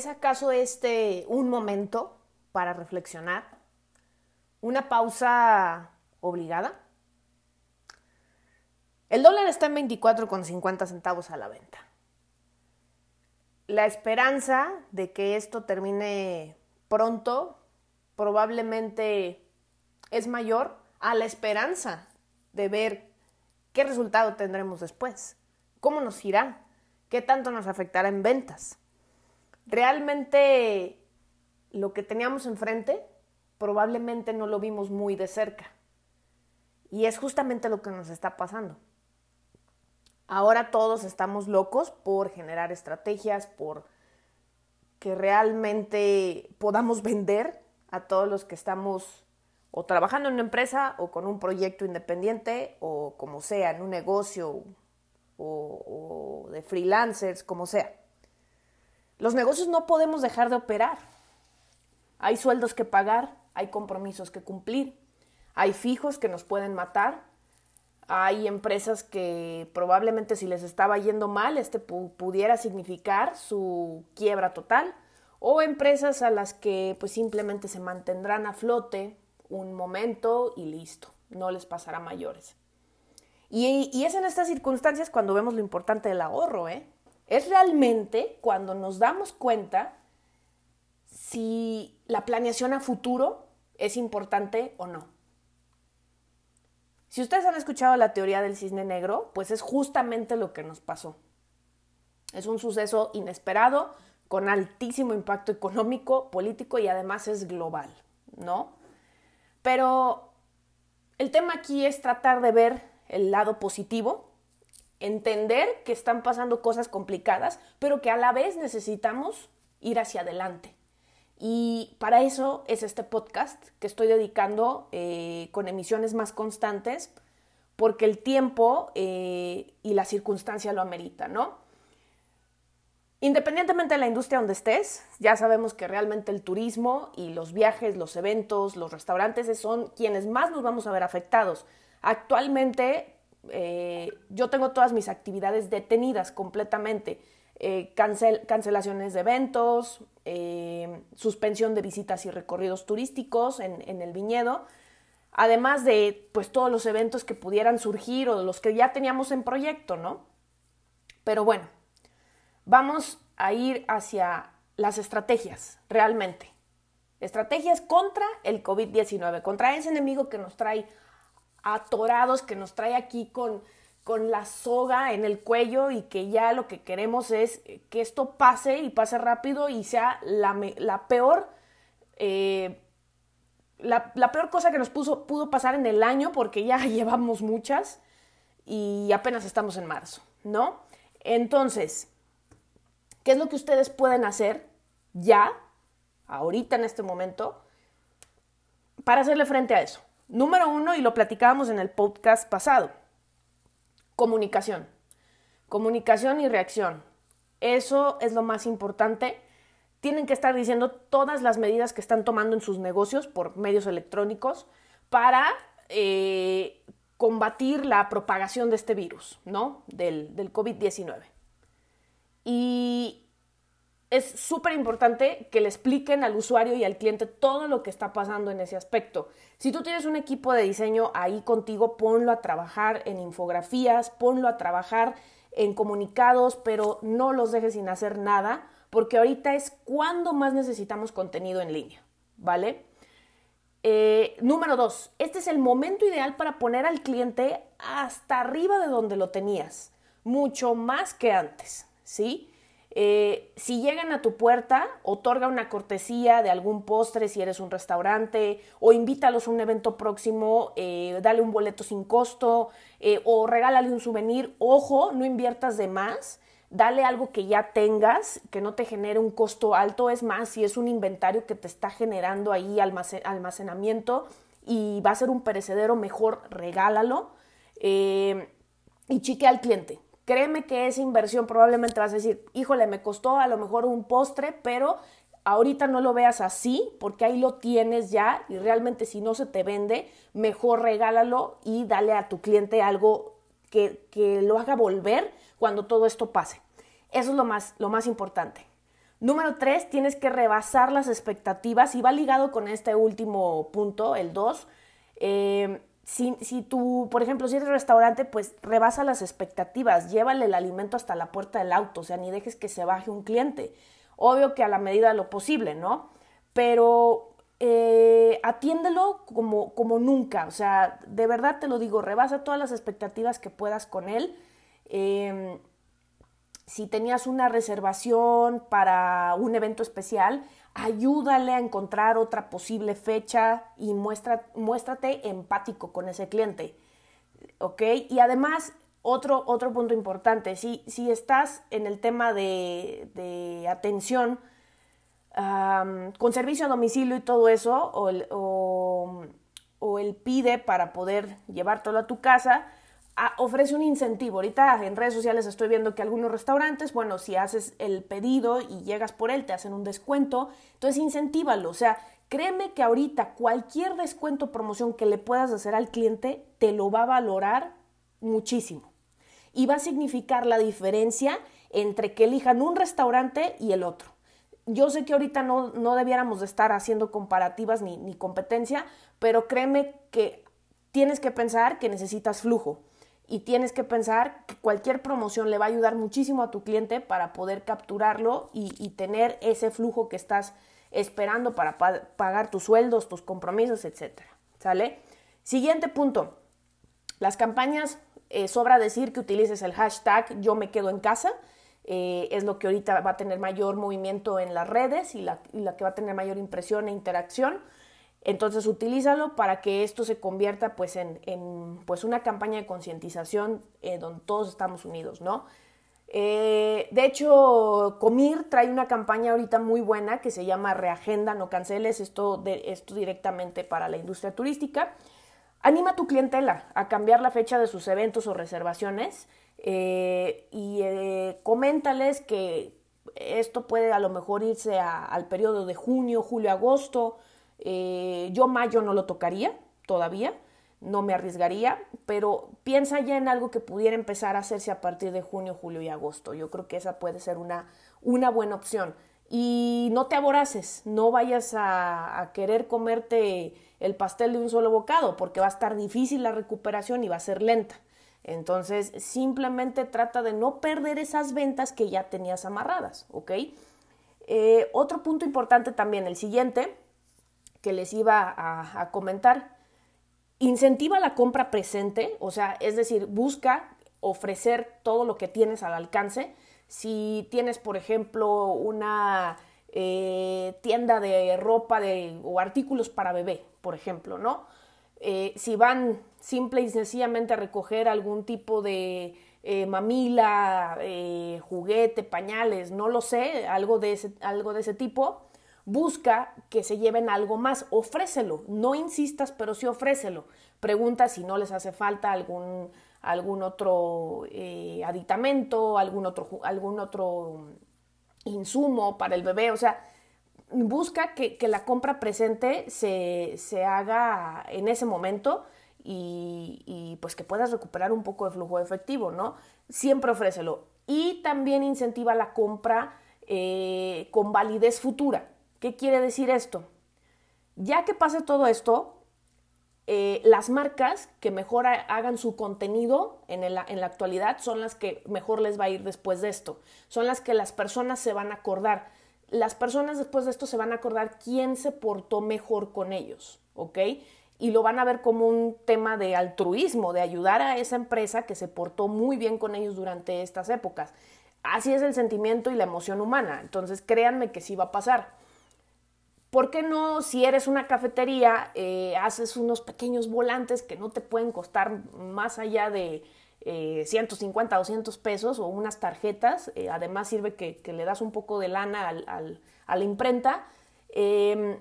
¿Es acaso este un momento para reflexionar? ¿Una pausa obligada? El dólar está en 24,50 centavos a la venta. La esperanza de que esto termine pronto probablemente es mayor a la esperanza de ver qué resultado tendremos después, cómo nos irá, qué tanto nos afectará en ventas. Realmente lo que teníamos enfrente probablemente no lo vimos muy de cerca. Y es justamente lo que nos está pasando. Ahora todos estamos locos por generar estrategias, por que realmente podamos vender a todos los que estamos o trabajando en una empresa o con un proyecto independiente o como sea, en un negocio o, de freelancers, como sea. Los negocios no podemos dejar de operar. Hay sueldos que pagar, hay compromisos que cumplir, hay fijos que nos pueden matar hay empresas que probablemente si les estaba yendo mal, este pudiera significar su quiebra total, o empresas a las que pues simplemente se mantendrán a flote un momento y listo, no les pasará mayores. Y, y es en estas circunstancias cuando vemos lo importante del ahorro, ¿eh? Es realmente cuando nos damos cuenta si la planeación a futuro es importante o no. Si ustedes han escuchado la teoría del cisne negro, pues es justamente lo que nos pasó. Es un suceso inesperado, con altísimo impacto económico, político y además es global, ¿no? Pero el tema aquí es tratar de ver el lado positivo, entender que están pasando cosas complicadas, pero que a la vez necesitamos ir hacia adelante. Y para eso es este podcast que estoy dedicando eh, con emisiones más constantes, porque el tiempo eh, y la circunstancia lo amerita, ¿no? Independientemente de la industria donde estés, ya sabemos que realmente el turismo y los viajes, los eventos, los restaurantes son quienes más nos vamos a ver afectados. Actualmente eh, yo tengo todas mis actividades detenidas completamente eh, cancelaciones de eventos, eh, suspensión de visitas y recorridos turísticos en, el viñedo, además de pues todos los eventos que pudieran surgir o los que ya teníamos en proyecto, ¿no? Pero bueno, vamos a ir hacia las estrategias, realmente. Estrategias contra el COVID-19, contra ese enemigo que nos trae atorados, que nos trae aquí con con la soga en el cuello y que ya lo que queremos es que esto pase y pase rápido y sea la, peor eh, la, peor cosa que nos pudo pasar en el año porque ya llevamos muchas y apenas estamos en marzo, ¿no? Entonces, ¿qué es lo que ustedes pueden hacer ya, ahorita en este momento, para hacerle frente a eso? Número uno, y lo platicábamos en el podcast pasado, comunicación. Comunicación y reacción. Eso es lo más importante. Tienen que estar diciendo todas las medidas que están tomando en sus negocios por medios electrónicos para eh, combatir la propagación de este virus, ¿no? Del, del COVID-19. Y es súper importante que le expliquen al usuario y al cliente todo lo que está pasando en ese aspecto. Si tú tienes un equipo de diseño ahí contigo, ponlo a trabajar en infografías, ponlo a trabajar en comunicados, pero no los dejes sin hacer nada, porque ahorita es cuando más necesitamos contenido en línea, ¿vale? Eh, número dos, este es el momento ideal para poner al cliente hasta arriba de donde lo tenías, mucho más que antes, ¿sí? Eh, si llegan a tu puerta, otorga una cortesía de algún postre si eres un restaurante, o invítalos a un evento próximo, eh, dale un boleto sin costo, eh, o regálale un souvenir. Ojo, no inviertas de más, dale algo que ya tengas, que no te genere un costo alto. Es más, si es un inventario que te está generando ahí almacenamiento y va a ser un perecedero, mejor regálalo. y chique al cliente créeme que esa inversión probablemente vas a decir, híjole, me costó a lo mejor un postre, pero ahorita no lo veas así, porque ahí lo tienes ya y realmente si no se te vende, mejor regálalo y dale a tu cliente algo que, lo haga volver cuando todo esto pase. Eso es lo más, lo más importante. Número tres, tienes que rebasar las expectativas y va ligado con este último punto, el dos. Eh, si, si, tú, por ejemplo, si eres restaurante, pues rebasa las expectativas, llévale el alimento hasta la puerta del auto, o sea, ni dejes que se baje un cliente. Obvio que a la medida de lo posible, ¿no? Pero eh, atiéndelo como, como nunca, o sea, de verdad te lo digo, rebasa todas las expectativas que puedas con él. Em, si tenías una reservación para un evento especial, ayúdale a encontrar otra posible fecha y muestra, muéstrate empático con ese cliente. ¿Ok? Y además, otro, otro punto importante, si, si estás en el tema de, de atención con servicio a domicilio y todo eso, o o, o el pide para poder llevártelo a tu casa, ofrece un incentivo. Ahorita en redes sociales estoy viendo que algunos restaurantes, bueno, si haces el pedido y llegas por él, te hacen un descuento. Entonces, incentívalo. O sea, créeme que ahorita cualquier descuento o promoción que le puedas hacer al cliente te lo va a valorar muchísimo. Y va a significar la diferencia entre que elijan un restaurante y el otro. Yo sé que ahorita no, no debiéramos de estar haciendo comparativas ni, ni competencia, pero créeme que tienes que pensar que necesitas flujo y tienes que pensar que cualquier promoción le va a ayudar muchísimo a tu cliente para poder capturarlo y, tener ese flujo que estás esperando para pagar tus sueldos, tus compromisos, etc. ¿Sale? Siguiente punto. Las campañas, eh, sobra decir que utilices el hashtag yo me quedo en casa. Eh, es lo que ahorita va a tener mayor movimiento en las redes y la que va a tener mayor impresión e interacción. Entonces utilízalo para que esto se convierta pues en, pues una campaña de concientización eh, donde todos estamos unidos, ¿no? Eh, de hecho, Comir trae una campaña ahorita muy buena que se llama Reagenda, no canceles, esto, esto directamente para la industria turística. Anima a tu clientela a cambiar la fecha de sus eventos o reservaciones eh, y coméntales que esto puede a lo mejor irse al periodo de junio, julio, agosto, eh, yo mayo no lo tocaría todavía, no me arriesgaría, pero piensa ya en algo que pudiera empezar a hacerse a partir de junio, julio y agosto. Yo creo que esa puede ser una, una buena opción. Y no te aboraces, no vayas a, querer comerte el pastel de un solo bocado, porque va a estar difícil la recuperación y va a ser lenta. Entonces, simplemente trata de no perder esas ventas que ya tenías amarradas, ¿ok? Eh, otro punto importante también, el siguiente, que les iba a, comentar. Incentiva la compra presente, o sea, es decir, busca ofrecer todo lo que tienes al alcance. Si tienes, por ejemplo, una eh, tienda de ropa de, o artículos para bebé, por ejemplo, ¿no? Eh, si van simple y sencillamente a recoger algún tipo de eh, mamila, juguete, pañales, no lo sé, algo de ese, algo de ese tipo, Busca que se lleven algo más, ofrécelo, no insistas, pero sí ofrécelo. Pregunta si no les hace falta algún, algún otro eh, aditamento, algún otro, algún otro insumo para el bebé, o sea, busca que, la compra presente se, se, haga en ese momento y, pues que puedas recuperar un poco de flujo efectivo, ¿no? Siempre ofrécelo. Y también incentiva la compra eh, con validez futura. ¿Qué quiere decir esto? Ya que pase todo esto, eh, las marcas que mejor hagan su contenido en, en, la actualidad son las que mejor les va a ir después de esto. Son las que las personas se van a acordar. Las personas después de esto se van a acordar quién se portó mejor con ellos, ¿ok? Y lo van a ver como un tema de altruismo, de ayudar a esa empresa que se portó muy bien con ellos durante estas épocas. Así es el sentimiento y la emoción humana. Entonces créanme que sí va a pasar. ¿Por qué no, si eres una cafetería, eh, haces unos pequeños volantes que no te pueden costar más allá de 150 o 200 pesos o unas tarjetas? Eh, además sirve que, le das un poco de lana a la imprenta. Em,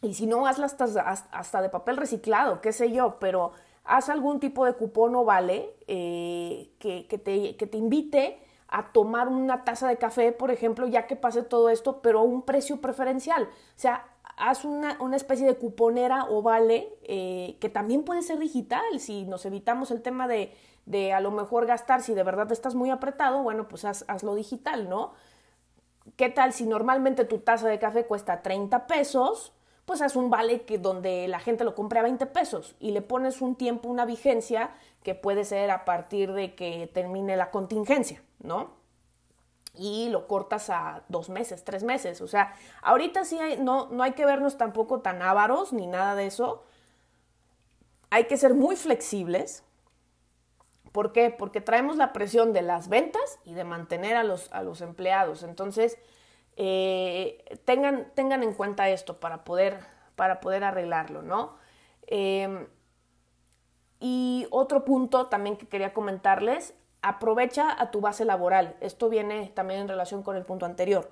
y si no, hazla hasta, de papel reciclado, qué sé yo, pero haz algún tipo de cupón o vale eh, que te invite a tomar una taza de café, por ejemplo, ya que pase todo esto, pero a un precio preferencial. O sea, haz una, especie de cuponera o vale eh, que también puede ser digital. Si nos evitamos el tema de, de, a lo mejor gastar, si de verdad estás muy apretado, bueno, pues haz, hazlo digital, ¿no? ¿qué tal si normalmente tu taza de café cuesta 30 pesos? Pues haz un vale que donde la gente lo compre a 20 pesos y le pones un tiempo, una vigencia que puede ser a partir de que termine la contingencia, ¿no? Y lo cortas a dos meses, tres meses. O sea, ahorita sí no, no hay que vernos tampoco tan ávaros ni nada de eso. Hay que ser muy flexibles, ¿Por qué? Porque traemos la presión de las ventas y de mantener a los, a los empleados. Entonces, eh, tengan, tengan, en cuenta esto para poder, para poder arreglarlo, ¿no? Em, y otro punto también que quería comentarles, aprovecha a tu base laboral. Esto viene también en relación con el punto anterior.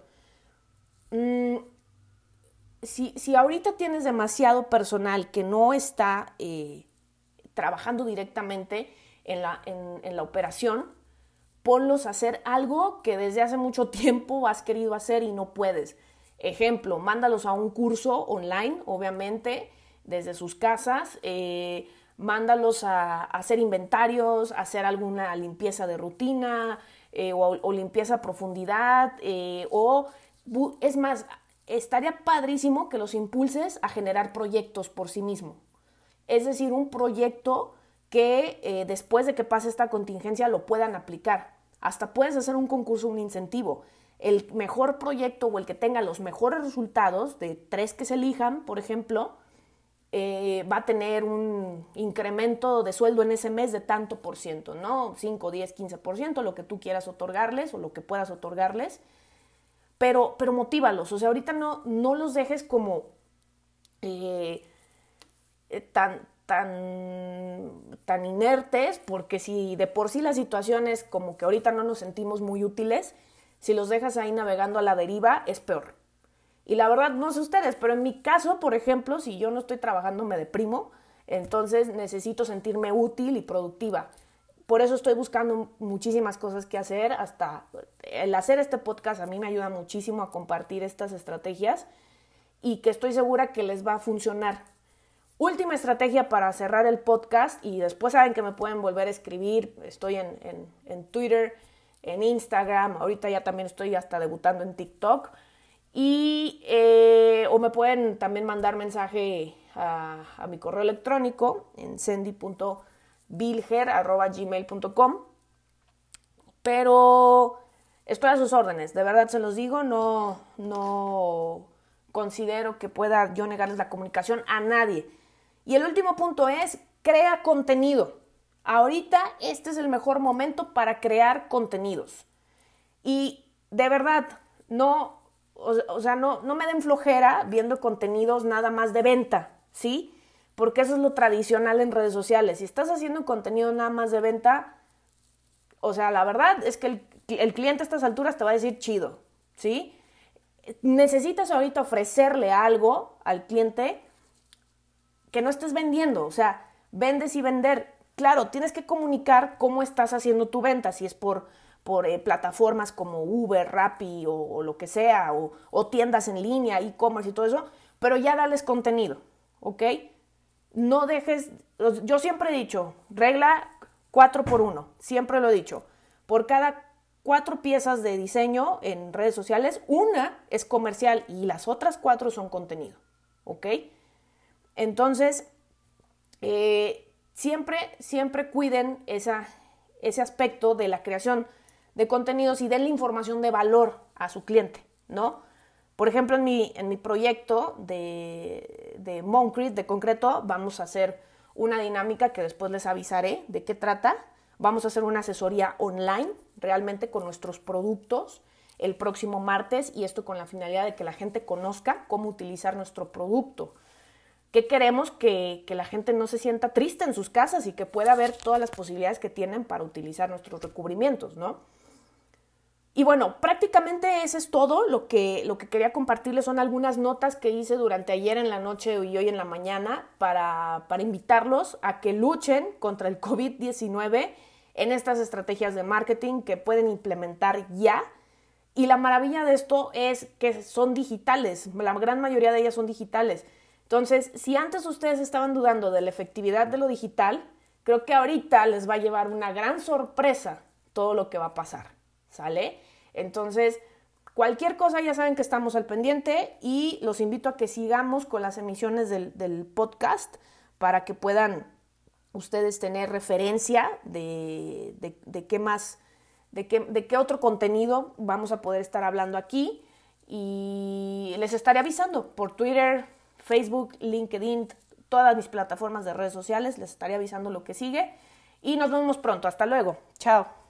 Mm, si, si, ahorita tienes demasiado personal que no está eh, trabajando directamente, en la, en, la operación, ponlos a hacer algo que desde hace mucho tiempo has querido hacer y no puedes. Ejemplo, mándalos a un curso online, obviamente, desde sus casas. Eh, mándalos a, hacer inventarios, a hacer alguna limpieza de rutina eh, o, limpieza a profundidad. Eh, o, es más, estaría padrísimo que los impulses a generar proyectos por sí mismo. Es decir, un proyecto que después de que pase esta contingencia lo puedan aplicar. Hasta puedes hacer un concurso, un incentivo. El mejor proyecto o el que tenga los mejores resultados, de tres que se elijan, por ejemplo, eh, va a tener un incremento de sueldo en ese mes de tanto por ciento, ¿no? 5, 10, 15 por ciento, lo que tú quieras otorgarles o lo que puedas otorgarles. Pero, pero motívalos, o sea, ahorita no, no los dejes como eh, tan, tan, tan inertes, porque si de por sí la situación es como que ahorita no nos sentimos muy útiles, si los dejas ahí navegando a la deriva, es peor. Y la verdad, no sé ustedes, pero en mi caso, por ejemplo, si yo no estoy trabajando, me deprimo, entonces necesito sentirme útil y productiva. Por eso estoy buscando muchísimas cosas que hacer, hasta el hacer este podcast a mí me ayuda muchísimo a compartir estas estrategias y que estoy segura que les va a funcionar Última estrategia para cerrar el podcast y después saben que me pueden volver a escribir. Estoy en, Twitter, en Instagram, ahorita ya también estoy hasta debutando en TikTok. Y, eh, o me pueden también mandar mensaje a, a mi correo electrónico en sendy.bilger.gmail.com. Pero estoy a sus órdenes, de verdad se los digo, no, no considero que pueda yo negarles la comunicación a nadie. Y el último punto es, crea contenido. Ahorita este es el mejor momento para crear contenidos. Y de verdad, no, o, sea, no, no me den flojera viendo contenidos nada más de venta, ¿sí? Porque eso es lo tradicional en redes sociales. Si estás haciendo contenido nada más de venta, o sea, la verdad es que el, el cliente a estas alturas te va a decir chido, ¿sí? Necesitas ahorita ofrecerle algo al cliente que no estés vendiendo, o sea, vendes y vender. Claro, tienes que comunicar cómo estás haciendo tu venta, si es por, por eh, plataformas como Uber, Rappi o, lo que sea, o, tiendas en línea, e-commerce y todo eso, pero ya dales contenido, ¿ok? No dejes, yo siempre he dicho, regla 4 por 1, siempre lo he dicho, por cada cuatro piezas de diseño en redes sociales, una es comercial y las otras cuatro son contenido, ¿ok? Entonces, eh, siempre, siempre cuiden ese aspecto de la creación de contenidos y den la información de valor a su cliente, ¿no? Por ejemplo, en mi, en mi proyecto de, de de concreto, vamos a hacer una dinámica que después les avisaré de qué trata. Vamos a hacer una asesoría online, realmente con nuestros productos, el próximo martes, y esto con la finalidad de que la gente conozca cómo utilizar nuestro producto que queremos que, la gente no se sienta triste en sus casas y que pueda ver todas las posibilidades que tienen para utilizar nuestros recubrimientos, ¿no? Y bueno, prácticamente eso es todo. Lo que, lo que quería compartirles son algunas notas que hice durante ayer en la noche y hoy en la mañana para, para invitarlos a que luchen contra el COVID-19 en estas estrategias de marketing que pueden implementar ya. Y la maravilla de esto es que son digitales, la gran mayoría de ellas son digitales. Entonces, si antes ustedes estaban dudando de la efectividad de lo digital, creo que ahorita les va a llevar una gran sorpresa todo lo que va a pasar, ¿sale? Entonces, cualquier cosa ya saben que estamos al pendiente y los invito a que sigamos con las emisiones del, podcast para que puedan ustedes tener referencia de, de, qué más, de qué, de qué otro contenido vamos a poder estar hablando aquí y les estaré avisando por Twitter, Facebook, LinkedIn, todas mis plataformas de redes sociales, les estaré avisando lo que sigue y nos vemos pronto. Hasta luego. Chao.